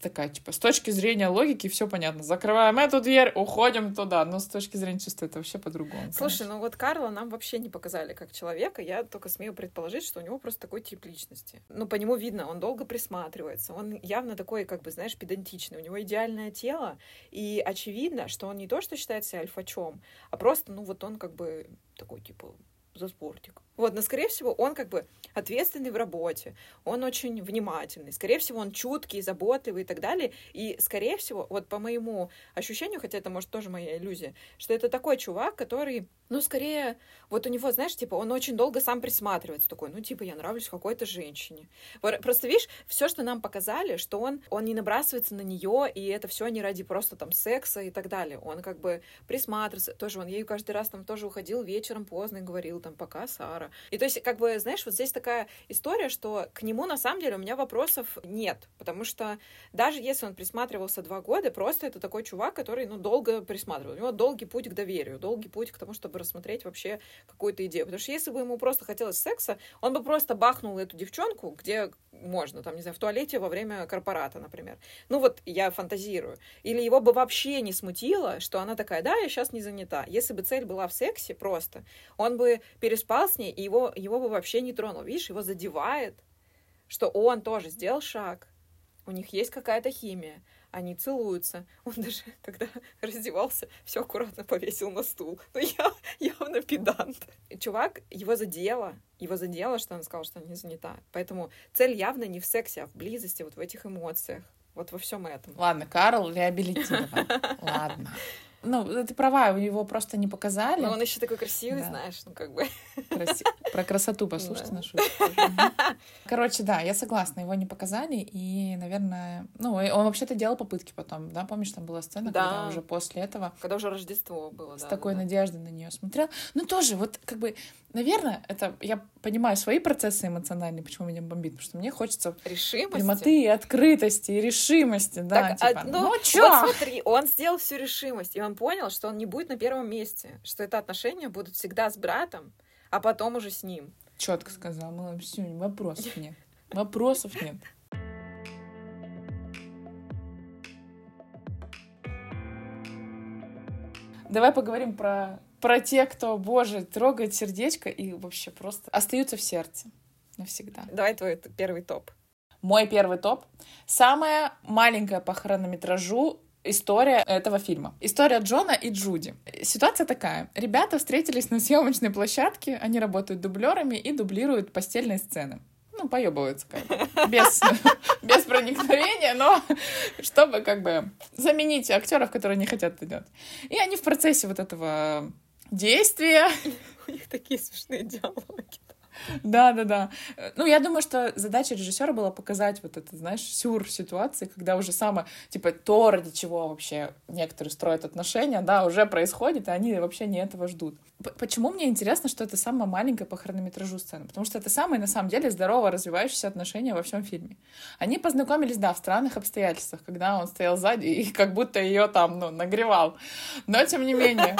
такая, типа, с точки зрения логики все понятно. Закрываем эту дверь, уходим туда. Но с точки зрения чувства это вообще по-другому. Слушай, конечно. ну вот Карла нам вообще не показали как человека. Я только смею предположить, что у него просто такой тип личности. Ну, по нему видно, он долго присматривается. Он явно такой, как бы, знаешь, педантичный. У него идеальное тело. И очевидно, что он не то, что считает себя альфачом, а просто, ну, вот он как бы такой, типа, за спортик. Вот, но, скорее всего, он как бы ответственный в работе, он очень внимательный, скорее всего, он чуткий, заботливый и так далее. И, скорее всего, вот по моему ощущению, хотя это, может, тоже моя иллюзия, что это такой чувак, который, ну, скорее, вот у него, знаешь, типа, он очень долго сам присматривается, такой, ну, типа, я нравлюсь какой-то женщине. Просто, видишь, все, что нам показали, что он, он не набрасывается на нее, и это все не ради просто там секса и так далее. Он как бы присматривается, тоже он ею каждый раз там тоже уходил вечером поздно и говорил там, пока, Сара, партнера. И то есть, как бы, знаешь, вот здесь такая история, что к нему на самом деле у меня вопросов нет, потому что даже если он присматривался два года, просто это такой чувак, который, ну, долго присматривал. У него долгий путь к доверию, долгий путь к тому, чтобы рассмотреть вообще какую-то идею. Потому что если бы ему просто хотелось секса, он бы просто бахнул эту девчонку, где можно, там, не знаю, в туалете во время корпората, например. Ну вот я фантазирую. Или его бы вообще не смутило, что она такая, да, я сейчас не занята. Если бы цель была в сексе просто, он бы переспал с ней, и его, его бы вообще не тронул. Видишь, его задевает, что он тоже сделал шаг. У них есть какая-то химия. Они целуются. Он даже, когда раздевался, все аккуратно повесил на стул. Но ну, я явно педант. Чувак, его задело. Его задело, что он сказал, что она не занята. Поэтому цель явно не в сексе, а в близости, вот в этих эмоциях. Вот во всем этом. Ладно, Карл реабилитирован. Ладно. Ну, ты права, его просто не показали. Но он еще такой красивый, да. знаешь, ну как бы. Краси... Про красоту послушайте да. нашу. Короче, да, я согласна, его не показали, и, наверное, ну, он вообще-то делал попытки потом, да, помнишь, там была сцена, да. когда уже после этого... Когда уже Рождество было, С да, такой да. надеждой на нее смотрел. Ну, тоже, вот, как бы, наверное, это, я понимаю свои процессы эмоциональные, почему меня бомбит, потому что мне хочется решимости. прямоты и открытости, и решимости, да, так, типа, а, ну, ну, чё? Вот смотри, он сделал всю решимость, и он понял, что он не будет на первом месте, что это отношения будут всегда с братом, а потом уже с ним. Четко сказал, мы все, вопросов нет. Вопросов нет. Давай поговорим про, про тех, кто, боже, трогает сердечко и вообще просто остаются в сердце навсегда. Давай твой первый топ. Мой первый топ. Самая маленькая по хронометражу история этого фильма. История Джона и Джуди. Ситуация такая. Ребята встретились на съемочной площадке, они работают дублерами и дублируют постельные сцены. Ну, поебываются как бы. Без, без проникновения, но чтобы как бы заменить актеров, которые не хотят делать. И они в процессе вот этого действия... У них такие смешные диалоги. Да, да, да. Ну, я думаю, что задача режиссера была показать вот это, знаешь, сюр ситуации, когда уже самое, типа, то, ради чего вообще некоторые строят отношения, да, уже происходит, и они вообще не этого ждут. Почему мне интересно, что это самая маленькая по хронометражу сцена? Потому что это самые, на самом деле, здорово развивающиеся отношения во всем фильме. Они познакомились, да, в странных обстоятельствах, когда он стоял сзади и как будто ее там, ну, нагревал. Но, тем не менее...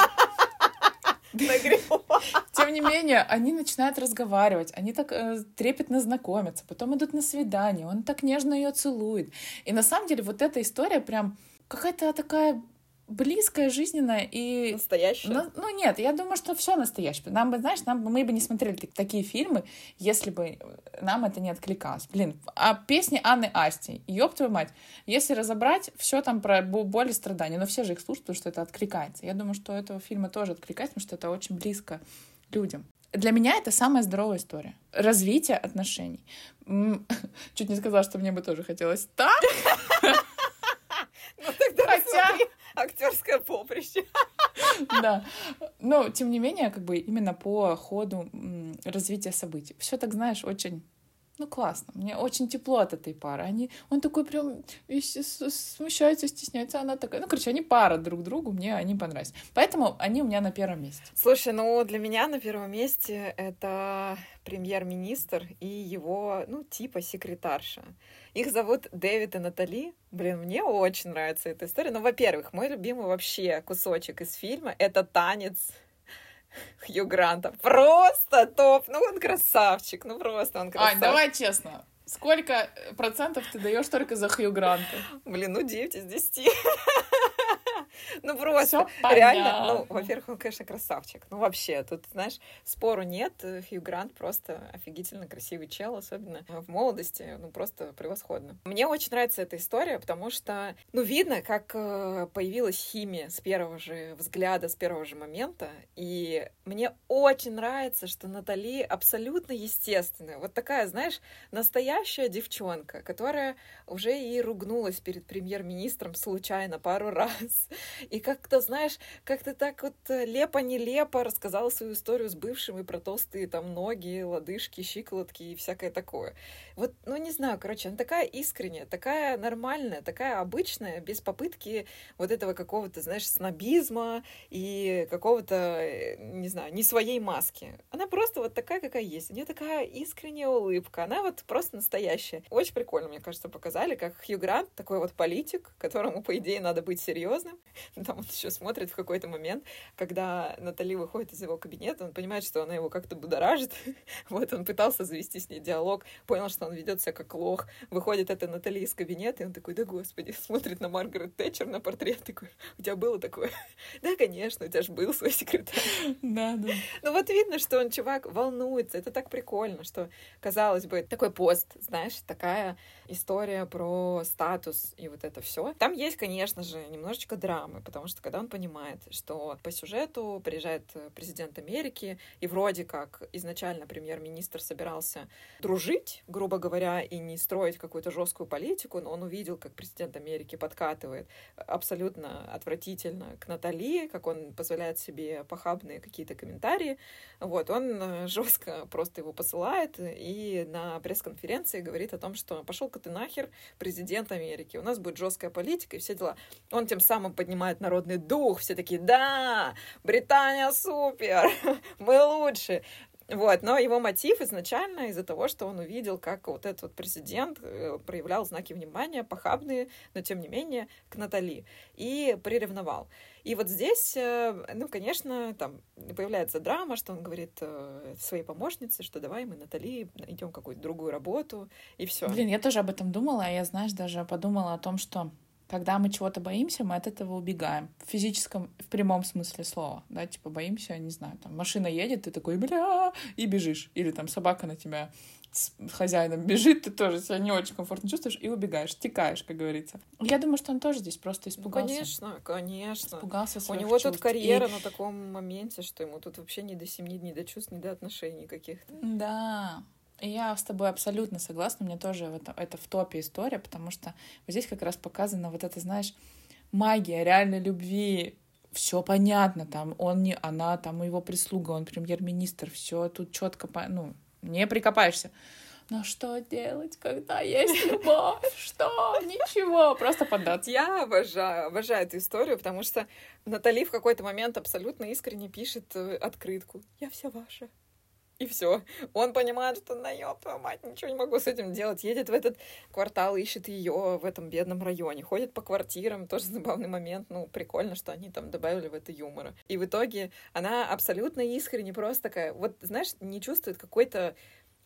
Тем не менее, они начинают разговаривать, они так э, трепетно знакомятся, потом идут на свидание, он так нежно ее целует. И на самом деле вот эта история прям какая-то такая близкая, жизненная и... Настоящая? Ну, ну нет, я думаю, что все настоящее. Нам бы, знаешь, нам бы, мы бы не смотрели такие фильмы, если бы нам это не откликалось. Блин, а песни Анны Асти, ёб твою мать, если разобрать, все там про боль и страдания, но все же их слушают, потому что это откликается. Я думаю, что этого фильма тоже откликается, потому что это очень близко людям. Для меня это самая здоровая история. Развитие отношений. Чуть не сказала, что мне бы тоже хотелось так. Ну, Хотя актерское поприще. Да. Но, тем не менее, как бы именно по ходу развития событий. Все так, знаешь, очень ну, классно. Мне очень тепло от этой пары. Они, он такой прям смущается, стесняется, она такая. Ну, короче, они пара друг другу, мне они понравились. Поэтому они у меня на первом месте. Слушай, ну, для меня на первом месте это премьер-министр и его, ну, типа секретарша. Их зовут Дэвид и Натали. Блин, мне очень нравится эта история. Ну, во-первых, мой любимый вообще кусочек из фильма — это танец Хью Гранта. Просто топ. Ну, он красавчик. Ну, просто он красавчик. Ань, давай честно. Сколько процентов ты даешь только за Хью Гранта? Блин, ну 9 из 10. Ну, просто реально, ну, во-первых, он, конечно, красавчик. Ну, вообще, тут, знаешь, спору нет. Хью Грант просто офигительно красивый чел, особенно в молодости. Ну, просто превосходно. Мне очень нравится эта история, потому что, ну, видно, как э, появилась химия с первого же взгляда, с первого же момента. И мне очень нравится, что Натали абсолютно естественная. Вот такая, знаешь, настоящая девчонка, которая уже и ругнулась перед премьер-министром случайно пару раз. И как-то, знаешь, как-то так вот э, лепо-нелепо рассказала свою историю с бывшим и про толстые там ноги, лодыжки, щиколотки и всякое такое. Вот, ну, не знаю, короче, она такая искренняя, такая нормальная, такая обычная, без попытки вот этого какого-то, знаешь, снобизма и какого-то, э, не знаю, не своей маски. Она просто вот такая, какая есть. У нее такая искренняя улыбка. Она вот просто настоящая. Очень прикольно, мне кажется, показали, как Хью Грант, такой вот политик, которому, по идее, надо быть серьезным, Там он еще смотрит в какой-то момент, когда Натали выходит из его кабинета, он понимает, что она его как-то будоражит. вот он пытался завести с ней диалог, понял, что он ведет себя как лох. Выходит эта Натали из кабинета, и он такой, да господи, смотрит на Маргарет Тэтчер на портрет, такой, у тебя было такое? да, конечно, у тебя же был свой секретарь. да, да. Ну вот видно, что он, чувак, волнуется. Это так прикольно, что, казалось бы, такой пост, знаешь, такая история про статус и вот это все. Там есть, конечно же, немножечко драма драмы, потому что когда он понимает, что по сюжету приезжает президент Америки, и вроде как изначально премьер-министр собирался дружить, грубо говоря, и не строить какую-то жесткую политику, но он увидел, как президент Америки подкатывает абсолютно отвратительно к Натали, как он позволяет себе похабные какие-то комментарии. Вот, он жестко просто его посылает и на пресс-конференции говорит о том, что пошел-ка ты нахер, президент Америки, у нас будет жесткая политика и все дела. Он тем самым поднимает народный дух, все такие, да, Британия супер, мы лучше. Вот, но его мотив изначально из-за того, что он увидел, как вот этот вот президент э, проявлял знаки внимания, похабные, но тем не менее, к Натали, и приревновал. И вот здесь, э, ну, конечно, там появляется драма, что он говорит э, своей помощнице, что давай мы Натали найдем какую-то другую работу, и все. Блин, я тоже об этом думала, а я, знаешь, даже подумала о том, что когда мы чего-то боимся, мы от этого убегаем. В физическом, в прямом смысле слова. Да, типа боимся, не знаю, там машина едет, ты такой, бля, и бежишь. Или там собака на тебя с хозяином бежит, ты тоже себя не очень комфортно чувствуешь и убегаешь, текаешь, как говорится. Я думаю, что он тоже здесь просто испугался. Ну, конечно, конечно. Испугался У него чувств. тут карьера и... на таком моменте, что ему тут вообще не до семьи, не до чувств, не до отношений каких-то. Да, я с тобой абсолютно согласна, мне тоже это, это в топе история, потому что вот здесь как раз показана вот это, знаешь, магия реальной любви, все понятно, там он не, она, там его прислуга, он премьер-министр, все тут четко, ну, не прикопаешься. Но что делать, когда есть любовь? Что? Ничего, просто поддаться. Я обожаю, обожаю эту историю, потому что Натали в какой-то момент абсолютно искренне пишет э, открытку. Я вся ваша. И все. Он понимает, что на ёб мать, ничего не могу с этим делать. Едет в этот квартал, ищет ее в этом бедном районе. Ходит по квартирам, тоже забавный момент. Ну, прикольно, что они там добавили в это юмора. И в итоге она абсолютно искренне просто такая, вот, знаешь, не чувствует какой-то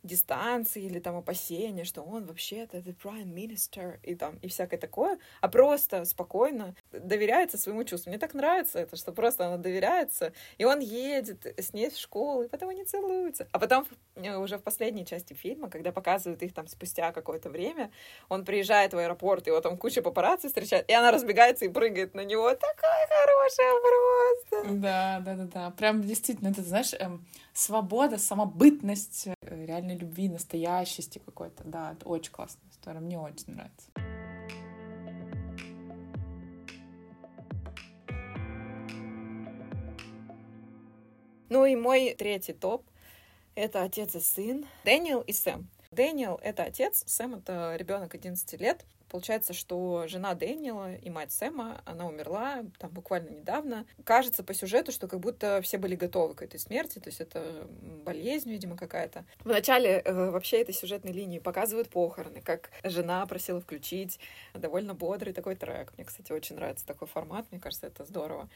дистанции или там опасения, что он вообще-то the prime minister и там и всякое такое, а просто спокойно доверяется своему чувству. Мне так нравится это, что просто она доверяется, и он едет с ней в школу, и потом они целуются. А потом э, уже в последней части фильма, когда показывают их там спустя какое-то время, он приезжает в аэропорт, его там куча папарацци встречает, и она разбегается и прыгает на него. Такая хорошая просто! Да, да, да, да. Прям действительно, это, знаешь, эм, свобода, самобытность э, реальной любви, настоящести какой-то. Да, это очень классная история, мне очень нравится. Ну и мой третий топ — это отец и сын Дэниел и Сэм. Дэниел — это отец, Сэм — это ребенок 11 лет. Получается, что жена Дэниела и мать Сэма, она умерла там буквально недавно. Кажется по сюжету, что как будто все были готовы к этой смерти, то есть это болезнь, видимо, какая-то. В начале э, вообще этой сюжетной линии показывают похороны, как жена просила включить довольно бодрый такой трек. Мне, кстати, очень нравится такой формат, мне кажется, это здорово.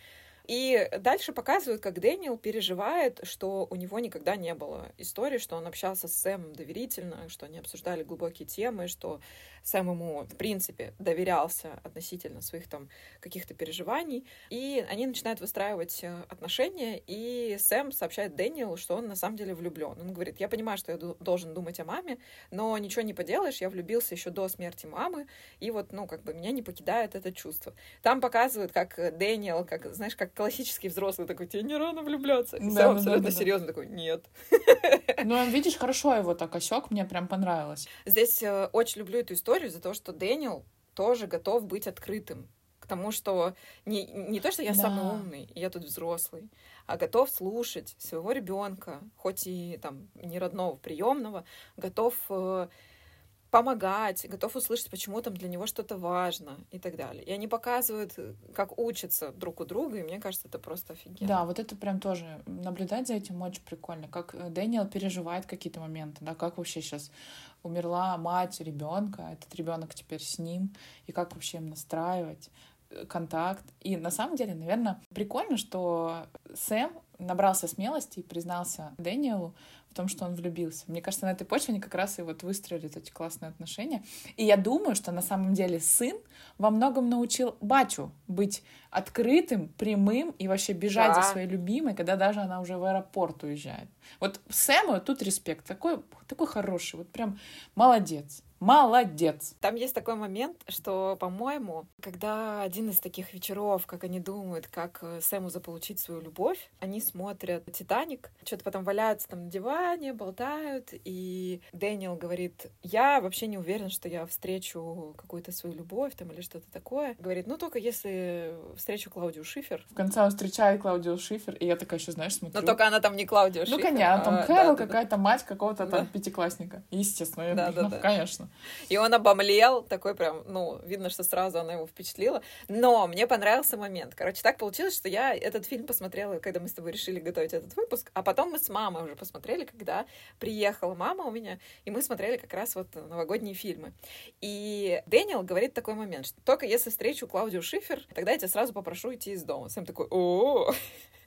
И дальше показывают, как Дэниел переживает, что у него никогда не было истории, что он общался с Сэмом доверительно, что они обсуждали глубокие темы, что Сэм ему, в принципе, доверялся относительно своих там каких-то переживаний. И они начинают выстраивать э, отношения, и Сэм сообщает Дэниелу, что он на самом деле влюблен. Он говорит, я понимаю, что я должен думать о маме, но ничего не поделаешь, я влюбился еще до смерти мамы, и вот, ну, как бы меня не покидает это чувство. Там показывают, как Дэниел, как, знаешь, как классический взрослый такой, тебе не рано влюбляться. И да, Сэм да, абсолютно да, да, серьезно такой, нет. Ну, видишь, хорошо его так осек, мне прям понравилось. Здесь э, очень люблю эту историю, историю за то, что Дэниел тоже готов быть открытым к тому, что не, не то, что я да. самый умный, я тут взрослый, а готов слушать своего ребенка, хоть и там не родного, приемного, готов э, помогать, готов услышать, почему там для него что-то важно и так далее. И они показывают, как учатся друг у друга, и мне кажется, это просто офигенно. Да, вот это прям тоже, наблюдать за этим очень прикольно, как э, Дэниел переживает какие-то моменты, да, как вообще сейчас умерла мать ребенка, этот ребенок теперь с ним, и как вообще им настраивать э, контакт. И на самом деле, наверное, прикольно, что Сэм набрался смелости и признался Дэниелу потому что он влюбился. Мне кажется, на этой почве они как раз и вот выстроили эти классные отношения. И я думаю, что на самом деле сын во многом научил батю быть открытым, прямым и вообще бежать да. за своей любимой, когда даже она уже в аэропорт уезжает. Вот Сэму тут респект, такой, такой хороший, вот прям молодец. Молодец. Там есть такой момент, что, по-моему, когда один из таких вечеров, как они думают, как э, Сэму заполучить свою любовь, они смотрят «Титаник», что-то потом валяются там на диване, болтают, и Дэниел говорит, я вообще не уверен, что я встречу какую-то свою любовь там или что-то такое. Говорит, ну только если встречу Клаудию Шифер. В конце он встречает Клаудию Шифер, и я такая еще, знаешь, смотрю. Но только она там не Клаудия ну, Шифер. Ну, конечно, там а, Кэрол да, какая-то да. мать какого-то там да. пятиклассника. Естественно, я да, да, ну, да. конечно. И он обомлел, такой прям, ну, видно, что сразу она его впечатлила. Но мне понравился момент. Короче, так получилось, что я этот фильм посмотрела, когда мы с тобой решили готовить этот выпуск, а потом мы с мамой уже посмотрели, когда приехала мама у меня, и мы смотрели как раз вот новогодние фильмы. И Дэниел говорит такой момент, что только если встречу Клаудию Шифер, тогда я тебя сразу попрошу идти из дома. Сэм такой, о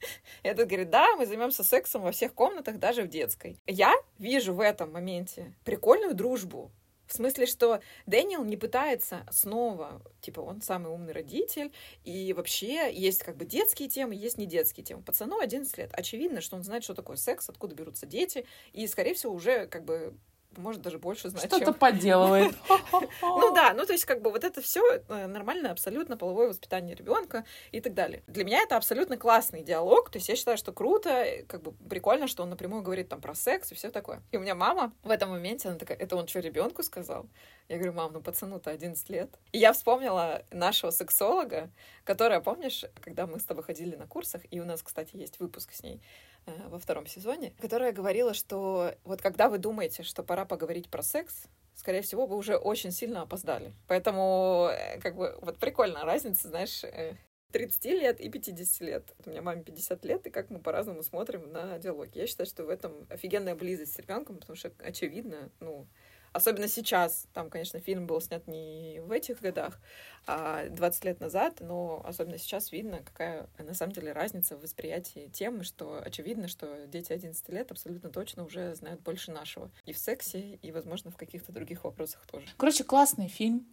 Этот говорит, да, мы займемся сексом во всех комнатах, даже в детской. Я вижу в этом моменте прикольную дружбу в смысле, что Дэниел не пытается снова, типа, он самый умный родитель, и вообще есть как бы детские темы, есть не детские темы. Пацану 11 лет. Очевидно, что он знает, что такое секс, откуда берутся дети, и, скорее всего, уже как бы может даже больше знать. Что-то чем... поделывает. Ну да, ну то есть как бы вот это все э, нормальное абсолютно половое воспитание ребенка и так далее. Для меня это абсолютно классный диалог, то есть я считаю, что круто, как бы прикольно, что он напрямую говорит там про секс и все такое. И у меня мама в этом моменте, она такая, это он что, ребенку сказал? Я говорю, мам, ну пацану-то 11 лет. И я вспомнила нашего сексолога, которая, помнишь, когда мы с тобой ходили на курсах, и у нас, кстати, есть выпуск с ней, во втором сезоне, которая говорила, что вот когда вы думаете, что пора поговорить про секс, скорее всего, вы уже очень сильно опоздали. Поэтому, э, как бы, вот прикольная разница, знаешь, 30 э, лет и 50 лет. У меня маме 50 лет, и как мы по-разному смотрим на диалог. Я считаю, что в этом офигенная близость с ребенком, потому что, очевидно, ну, Особенно сейчас. Там, конечно, фильм был снят не в этих годах, а 20 лет назад, но особенно сейчас видно, какая на самом деле разница в восприятии темы, что очевидно, что дети 11 лет абсолютно точно уже знают больше нашего. И в сексе, и, возможно, в каких-то других вопросах тоже. Короче, классный фильм.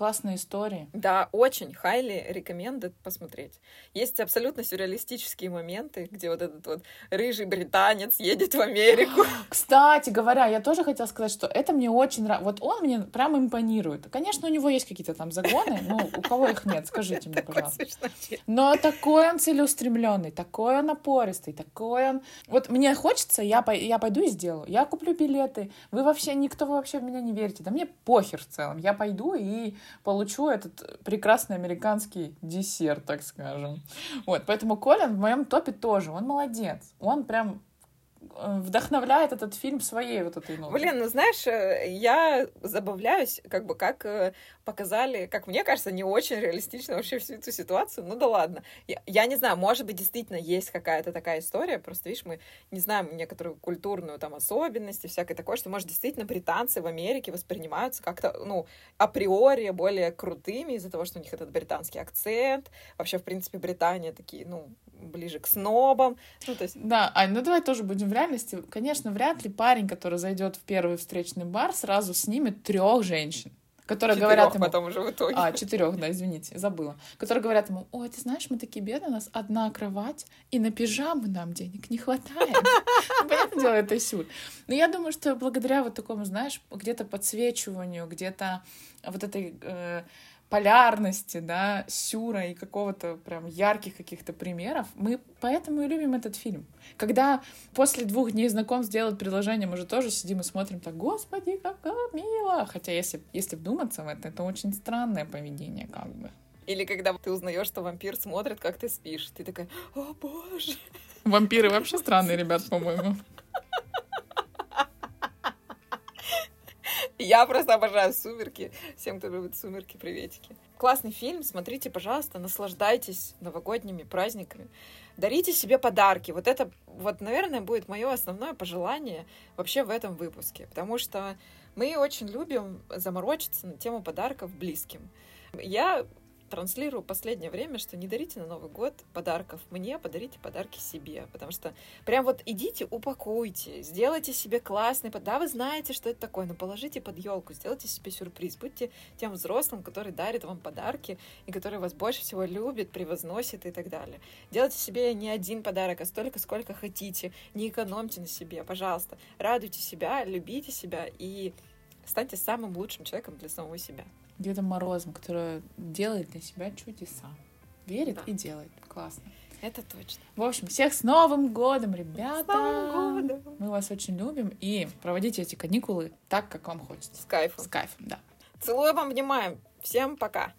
Классная история. Да, очень highly recommended посмотреть. Есть абсолютно сюрреалистические моменты, где вот этот вот рыжий британец едет в Америку. Кстати говоря, я тоже хотела сказать, что это мне очень нравится. Вот он мне прям импонирует. Конечно, у него есть какие-то там загоны, но у кого их нет, скажите мне, пожалуйста. Но такой он целеустремленный, такой он напористый, такой он... Вот мне хочется, я, я пойду и сделаю. Я куплю билеты. Вы вообще, никто вообще в меня не верите. Да мне похер в целом. Я пойду и получу этот прекрасный американский десерт, так скажем. Вот, поэтому Колин в моем топе тоже, он молодец. Он прям вдохновляет этот фильм своей вот этой нотой. Блин, ну знаешь, э, я забавляюсь, как бы как э, показали, как мне кажется, не очень реалистично вообще всю эту ситуацию. Ну да ладно. Я, я не знаю, может быть, действительно есть какая-то такая история, просто, видишь, мы не знаем некоторую культурную там особенность и всякое такое, что, может, действительно британцы в Америке воспринимаются как-то, ну, априори более крутыми из-за того, что у них этот британский акцент. Вообще, в принципе, Британия такие, ну, ближе к снобам. Ну, то есть... Да, Ань, ну давай тоже будем в реальности. Конечно, вряд ли парень, который зайдет в первый встречный бар, сразу снимет трех женщин которые четырех говорят ему... потом уже в итоге. А, четырех, да, извините, забыла. Которые говорят ему, ой, ты знаешь, мы такие бедные, у нас одна кровать, и на пижаму нам денег не хватает. Понятное дело, это сюр. Но я думаю, что благодаря вот такому, знаешь, где-то подсвечиванию, где-то вот этой э, полярности, да, сюра и какого-то прям ярких каких-то примеров. Мы поэтому и любим этот фильм. Когда после двух дней знакомств делают предложение, мы же тоже сидим и смотрим так, господи, как мило. Хотя если, если вдуматься в это, это очень странное поведение как бы. Или когда ты узнаешь, что вампир смотрит, как ты спишь, ты такая, о боже. Вампиры вообще странные ребят, по-моему. Я просто обожаю «Сумерки». Всем, кто любит «Сумерки», приветики. Классный фильм, смотрите, пожалуйста, наслаждайтесь новогодними праздниками. Дарите себе подарки. Вот это, вот, наверное, будет мое основное пожелание вообще в этом выпуске. Потому что мы очень любим заморочиться на тему подарков близким. Я транслирую последнее время, что не дарите на Новый год подарков мне, подарите подарки себе. Потому что прям вот идите, упакуйте, сделайте себе классный подарок. Да, вы знаете, что это такое, но положите под елку, сделайте себе сюрприз. Будьте тем взрослым, который дарит вам подарки и который вас больше всего любит, превозносит и так далее. Делайте себе не один подарок, а столько, сколько хотите. Не экономьте на себе, пожалуйста. Радуйте себя, любите себя и станьте самым лучшим человеком для самого себя. Дедом Морозом, который делает для себя чудеса. Верит да. и делает. Классно. Это точно. В общем, всех с Новым годом, ребята! С Новым годом! Мы вас очень любим и проводите эти каникулы так, как вам хочется. С кайфом. С кайфом, да. Целуем, обнимаем. Всем пока!